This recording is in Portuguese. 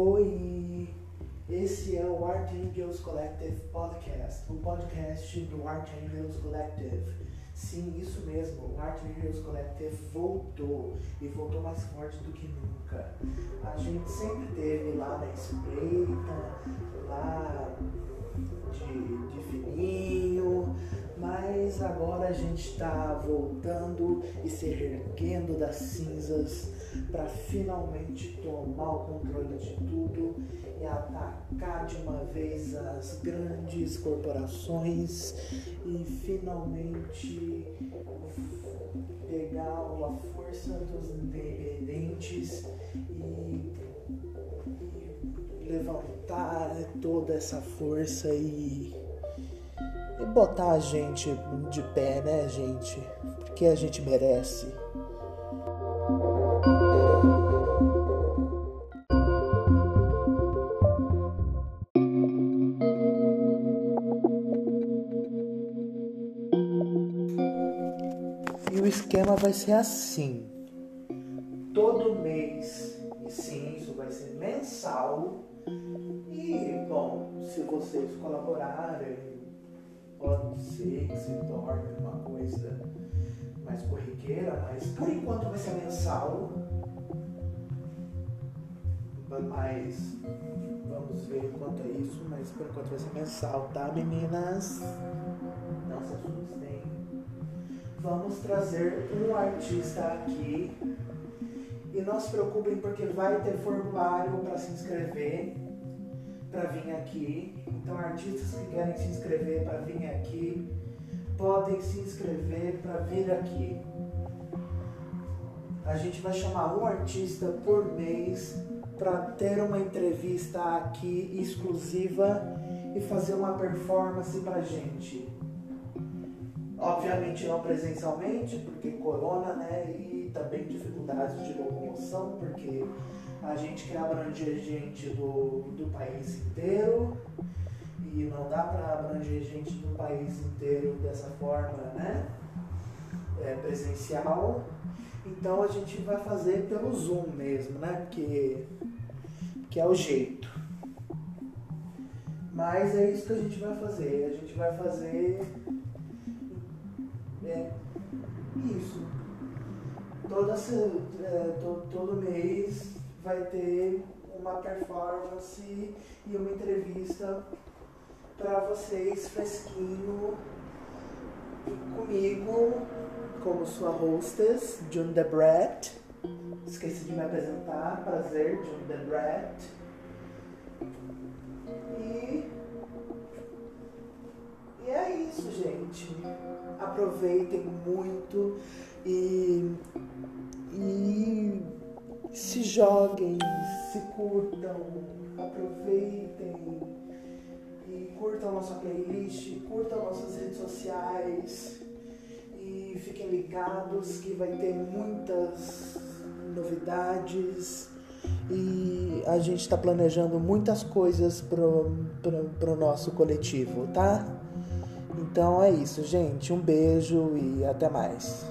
Oi, esse é o Art Angels Collective Podcast, o podcast do Art Angels Collective. Sim, isso mesmo, o Art Angels Collective voltou e voltou mais forte do que nunca. A gente sempre teve lá na espreita, lá agora a gente está voltando e se erguendo das cinzas para finalmente tomar o controle de tudo e atacar de uma vez as grandes corporações e finalmente pegar a força dos independentes e levantar toda essa força e e botar a gente de pé, né, gente? Porque a gente merece. E o esquema vai ser assim. Todo mês, e sim, isso vai ser mensal. E, bom, se vocês colaborarem, pode ser que se torne uma coisa mais corriqueira, mas por enquanto vai ser mensal. Mas vamos ver quanto é isso, mas por enquanto vai ser mensal, tá meninas? Não se assustem. Vamos trazer um artista aqui e não se preocupem porque vai ter formulário para se inscrever para vir aqui. Então, artistas que querem se inscrever para vir aqui, podem se inscrever para vir aqui. A gente vai chamar um artista por mês para ter uma entrevista aqui exclusiva e fazer uma performance para gente. Obviamente não presencialmente, porque corona, né? E também dificuldades de locomoção, porque a gente quer abranger gente do, do país inteiro e não dá para abranger gente do país inteiro dessa forma, né? É, presencial. Então a gente vai fazer pelo Zoom mesmo, né? Porque que é o jeito. Mas é isso que a gente vai fazer. A gente vai fazer é, isso. Toda, é, todo, todo mês vai ter uma performance e uma entrevista para vocês fresquinho comigo como sua hostess, June Debret. Esqueci de me apresentar, prazer, June Debret. E, e é isso, gente. Aproveitem muito e, e se joguem, se curtam, aproveitem e curtam nossa playlist, curtam nossas redes sociais e fiquem ligados que vai ter muitas novidades e a gente está planejando muitas coisas pro, pro, pro nosso coletivo, tá? Então é isso, gente. Um beijo e até mais.